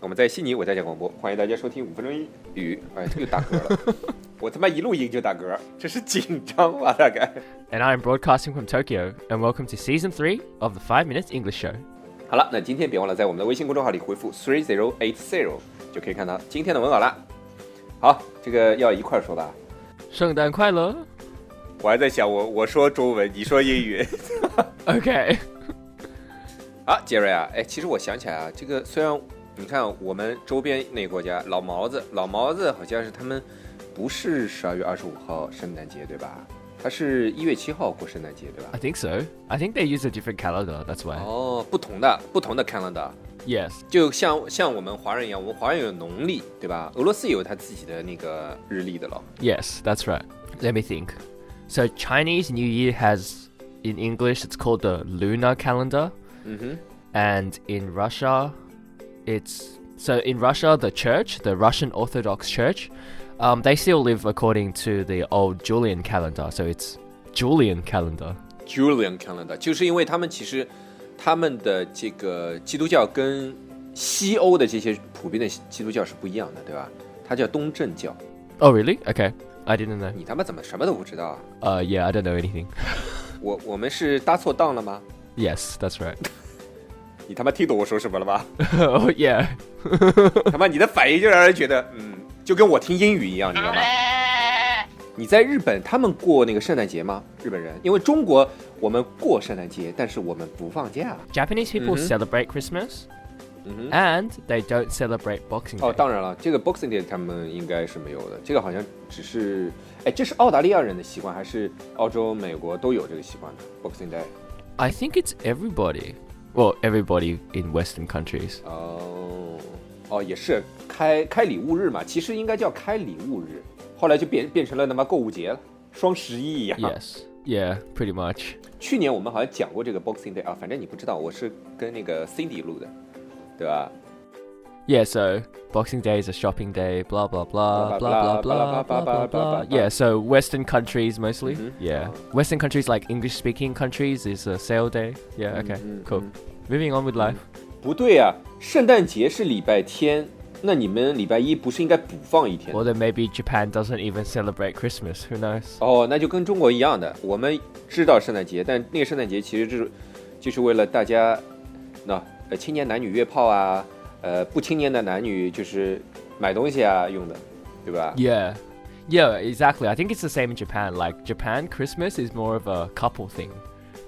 我们在悉尼，我在讲广播，欢迎大家收听五分钟英语。哎，这又打嗝了，我他妈一录音就打嗝，这是紧张吧？大概。And I am broadcasting from Tokyo. And welcome to Season three of the Five Minutes English Show. 好了，那今天别忘了在我们的微信公众号里回复 three zero eight zero，就可以看到今天的文稿了。好，这个要一块儿说吧。圣诞快乐.我还在想我我说中文，你说英语。Okay. 啊，杰瑞啊，哎，其实我想起来啊，这个虽然你看我们周边那个国家老毛子，老毛子好像是他们不是十二月二十五号圣诞节对吧？他是一月七号过圣诞节对吧 I？think so. I think they use a different calendar. That's why. 哦，不同的不同的 calendar。 Yes. 就像像我们华人一样，我们华人有农历，对吧？俄罗斯也有他自己的那个日历的了。 Yes, that's right. Let me think. So Chinese New Year has in English it's called the lunar calendar 嗯哼， and in Russia it's so in Russia the church, the Russian Orthodox Church, um, they still live according to the old Julian calendar. So it's Julian calendar. Julian calendar，就是因为他们其实他们的这个基督教跟西欧的这些普遍的基督教是不一样的，对吧？它叫东正教。 Oh really? Okay. I didn't know. 你他妈怎么什么都不知道啊？ Uh yeah, I don't know anything. 我我们是搭错档了吗？ yes, that's right. 你他妈听懂我说什么了吧？ oh yeah. 他妈你的反应就让人觉得，嗯，就跟我听英语一样，你知道吗？你在日本，他们过那个圣诞节吗？日本人，因为中国我们过圣诞节，但是我们不放假。 Japanese people Mhm. celebrate Christmas 嗯哼。 and they don't celebrate Boxing Day. 哦，当然了，这个 Boxing Day 他们应该是没有的，这个好像只是，哎，这是澳大利亚人的习惯，还是澳洲、美国都有这个习惯的 Boxing Day？ I think it's everybody. Well, everybody in Western countries. 哦，哦，也是开开礼物日嘛，其实应该叫开礼物日，后来就变变成了他妈购物节了，双十一一样。Yes. Yeah, pretty much. 去年我们好像讲过这个 Boxing Day 啊，反正你不知道，我是跟那个 Cindy 录的，对吧？Yeah, so Boxing Day is a shopping day, blah blah blah, Blah, blah blah blah, blah, blah, blah blah, blah blah, blah. blah, Yeah, so Western countries mostly. Mhm. Yeah. Oh. Western countries like English speaking countries is a sale day. Yeah, okay. Mhm, Cool. mhm. Moving on with life. 不对呀、圣诞节是礼拜天，那你们礼拜一不是应该补放一天？ Or then maybe Japan doesn't even celebrate Christmas. Who knows? 哦，那就跟中国一样的，我们知道圣诞节，但那个圣诞节其实就是就是为了大家，那呃青年男女约炮啊， 呃不青年的男女就是买东西啊用的，对吧？ Yeah. Yeah, exactly. I think it's the same in Japan. Like Japan Christmas is more of a couple thing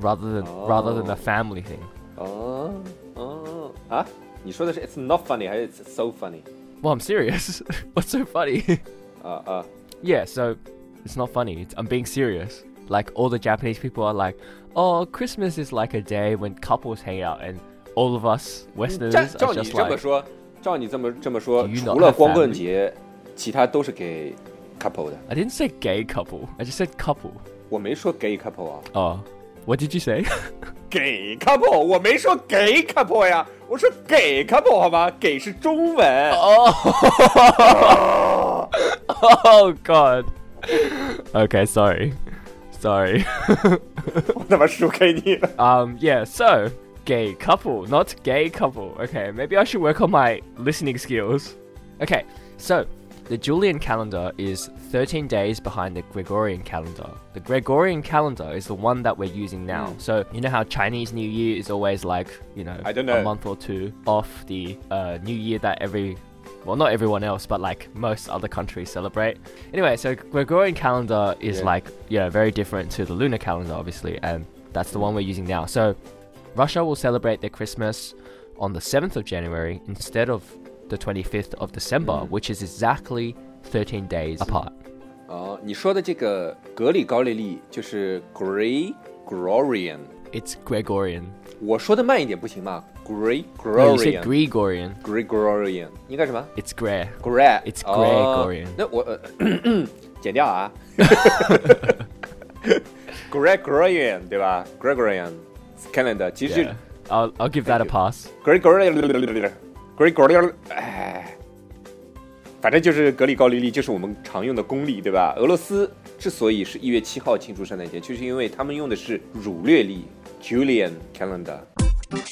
rather than rather than a Oh. family thing. 哦哦啊，你说的是 it's not funny 还是 it's so funny？ Well, I'm serious. What's so funny? 啊啊 yeah, so it's not funny. It's, I'm being serious. Like all the Japanese people are like, "Oh, Christmas is like a day when couples hang out," and all of us 照 Westerners 照 are 你 just 这么 like, 说，照你这么这么说， Do you not 除了 have 光棍 family？节，其他都是给 couple 的。 I didn't say gay couple. I just said couple. 我没说 gay couple 啊。 Oh, what did you say? 给 couple，我没说给 couple 呀，我说给 couple 好吗？给是中文。 oh God. Okay, sorry, sorry. 我他妈输给你了。 Um, yeah, so gay couple, not gay couple. Okay, maybe I should work on my listening skills. Okay, so the Julian calendar is 13 days behind the Gregorian calendar. The Gregorian calendar is the one that we're using now. Mm. So, you know how Chinese New Year is always like, you know, I don't know. a month or two off the uh, New Year that every well, not everyone else, but like most other countries celebrate. Anyway, so Gregorian calendar is Yeah. like, yeah, very different to the lunar calendar, obviously, and that's the one we're using now. So Russia will celebrate their Christmas on the 7th of January instead of the 25th of December, Mm. which is exactly 13 days apart. 哦，你说的这个格里高利历就是 Gregorian， It's Gregorian. 我说的慢一点不行吗 No, you said Gregorian，Gregorian Gregorian. 应该什么 It's Gre. ？Greg， It's 哦 Gregorian 那我呃剪掉啊。Gregorian 对吧？Gregorian Calendar 其实. I'll I'll give that a pass. Gregorian Gregorian 哎，反正就是格里高利历，就是我们常用的公历，对吧？俄罗斯之所以是一月七号庆祝圣诞节，就是因为他们用的是儒略历 Julian calendar。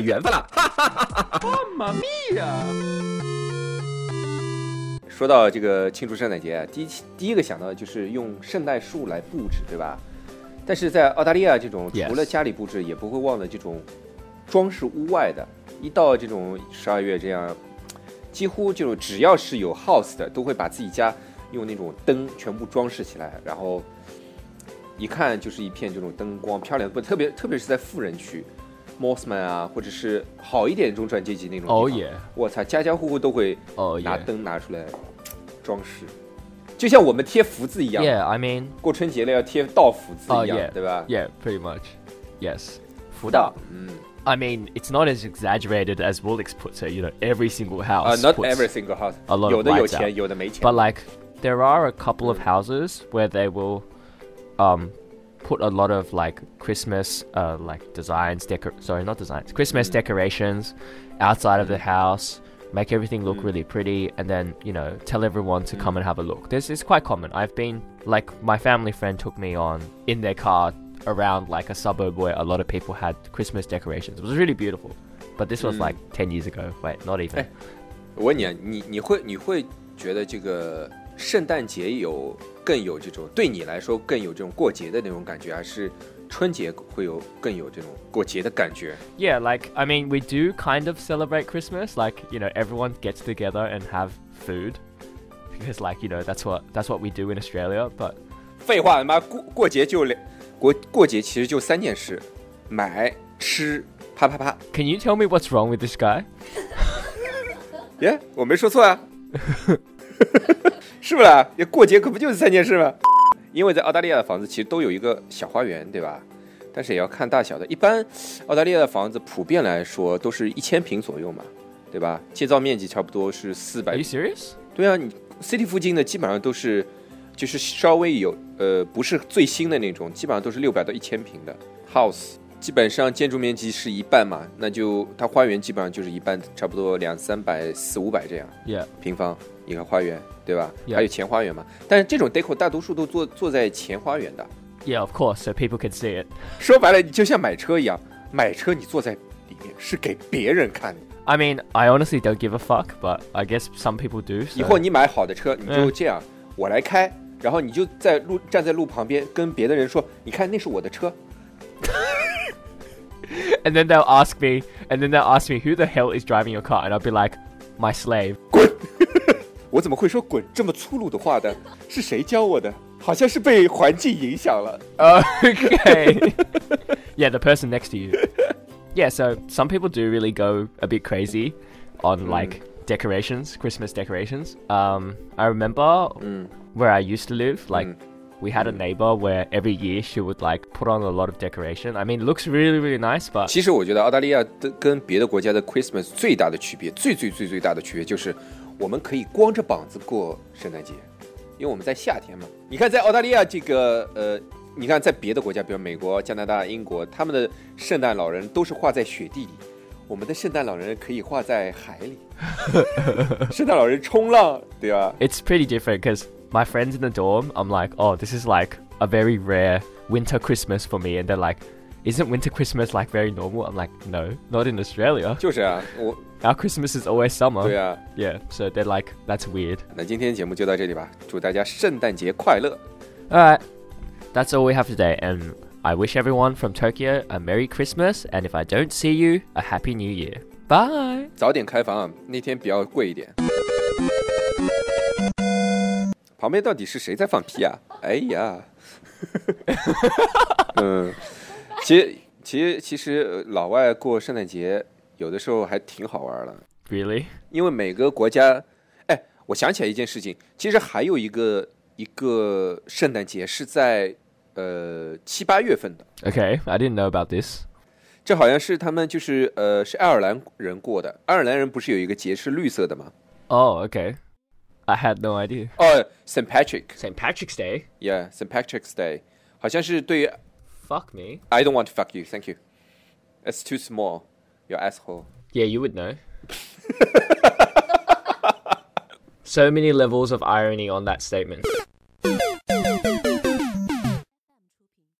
缘分了。哈哈哈哈哈！妈咪呀说到这个庆祝圣诞节啊，第一第一个想到的就是用圣诞树来布置，对吧？但是在澳大利亚这种除了家里布置，也不会忘了这种装饰屋外的。一到这种十二月这样，几乎就只要是有 house 的，都会把自己家用那种灯全部装饰起来，然后一看就是一片这种灯光漂亮，不特别特别是在富人区 Mosman I mean，过春节了要贴道福字一样，oh, yeah, much. much，yes，福道，嗯。I mean, it's not as exaggerated as Wulex puts it. You know, every single uh, house. Uh, not every single house. A lot of lights 有的有钱，有的没钱。But like, there are a couple of mm. houses where they will, um, put a lot of like Christmas, uh, like designs, decor. Sorry, not designs. Christmas decorations outside of the house. Make everything look really pretty, and then you know tell everyone to come and have a look. This is quite common. I've been like my family friend took me on in their car around like a suburb where a lot of people had Christmas decorations. It was really beautiful, but this was Mm. like ten years ago. Wait, not even. 哎我问你啊，你你会你会觉得这个圣诞节有 更有这种对你来说更有这种过节的那种感觉，还是春节会有更有这种过节的感觉？ Yeah, like I mean, we do kind of celebrate Christmas. Like you know, everyone gets together and have food because, like you know, that's what that's what we do in Australia. But 废话，他妈过过节就两过过节其实就三件事：买、吃、啪啪啪。 can you tell me what's wrong with this guy? 耶，我没说错啊， 是不啦？也过节可不就是三件事吗？因为在澳大利亚的房子其实都有一个小花园，对吧？但是也要看大小的。一般澳大利亚的房子普遍来说都是一千平左右嘛，对吧？建造面积差不多是四 Are 百 you。serious? 对啊，你 city 附近的基本上都是，就是稍微有呃不是最新的那种，基本上都是六百到一千平的 house。基本上建筑面积是一半嘛，那就它花园基本上就是一半，差不多两三百、四五百这样。Yeah. 平方一个花园，对吧 Yeah. 还有前花园嘛。但是这种 deco 大多数都坐坐在前花园的。Yeah, of course, so people can see it. 说白了，你就像买车一样，买车你坐在里面是给别人看的。I mean, I honestly don't give a fuck, but I guess some people do. 以后你买好的车，你就嗯这样，我来开，然后你就在路站在路旁边跟别的人说，你看那是我的车。and then they'll ask me, and then they'll ask me who the hell is driving your car, and I'll be like, my slave. 我怎么会说滚这么粗鲁的话的？是谁教我的？好像是被环境影响了。 Okay. yeah, the person next to you. Yeah, so some people do really go a bit crazy on like decorations, Christmas decorations. Um, I remember where I used to live, like we had a neighbor where every year she would like put on a lot of decoration. I mean, it looks really really nice, but 其实我觉得澳大利亚的跟别的国家的 Christmas 最大的区别，最最最最大的区别就是，我们可以光着膀子过圣诞节，因为我们在夏天嘛。你看，在澳大利亚这个呃，你看在别的国家，比如美国、加拿大、英国，他们的圣诞老人都是画在雪地里，我们的圣诞老人可以画在海里，圣诞老人冲浪，对吧？ it's pretty different because my friends in the dorm, I'm like, oh, this is like a very rare winter Christmas for me, and they're like, isn't winter Christmas like very normal? I'm like, no, not in Australia. 就是啊，我 Our Christmas is always summer. 对啊。 Yeah, so they're like, that's weird. 那今天节目就到这里吧，祝大家圣诞节快乐！ Alright, that's all we have today, and I wish everyone from Tokyo a Merry Christmas, and if I don't see you, a Happy New Year. Bye! 早点开房啊，那天比较贵一点。 旁边到底是谁在放屁啊？哎呀，嗯，其实其实其实呃老外过圣诞节有的时候还挺好玩的，Really? 因为每个国家，哎，我想起来一件事情，其实还有一个一个圣诞节是在呃七八月份的，Okay, I didn't know about this. 这好像是他们就是呃是爱尔兰人过的，爱尔兰人不是有一个节是绿色的吗？Oh, okay. I had no idea. 哦，Saint Patrick。 St. Patrick's Day? Yeah, St. Patrick's Day，好像是对于 Fuck me. I don't want to fuck you, thank you. It's too small. You asshole. Yeah, you would know. so many levels of irony on that statement.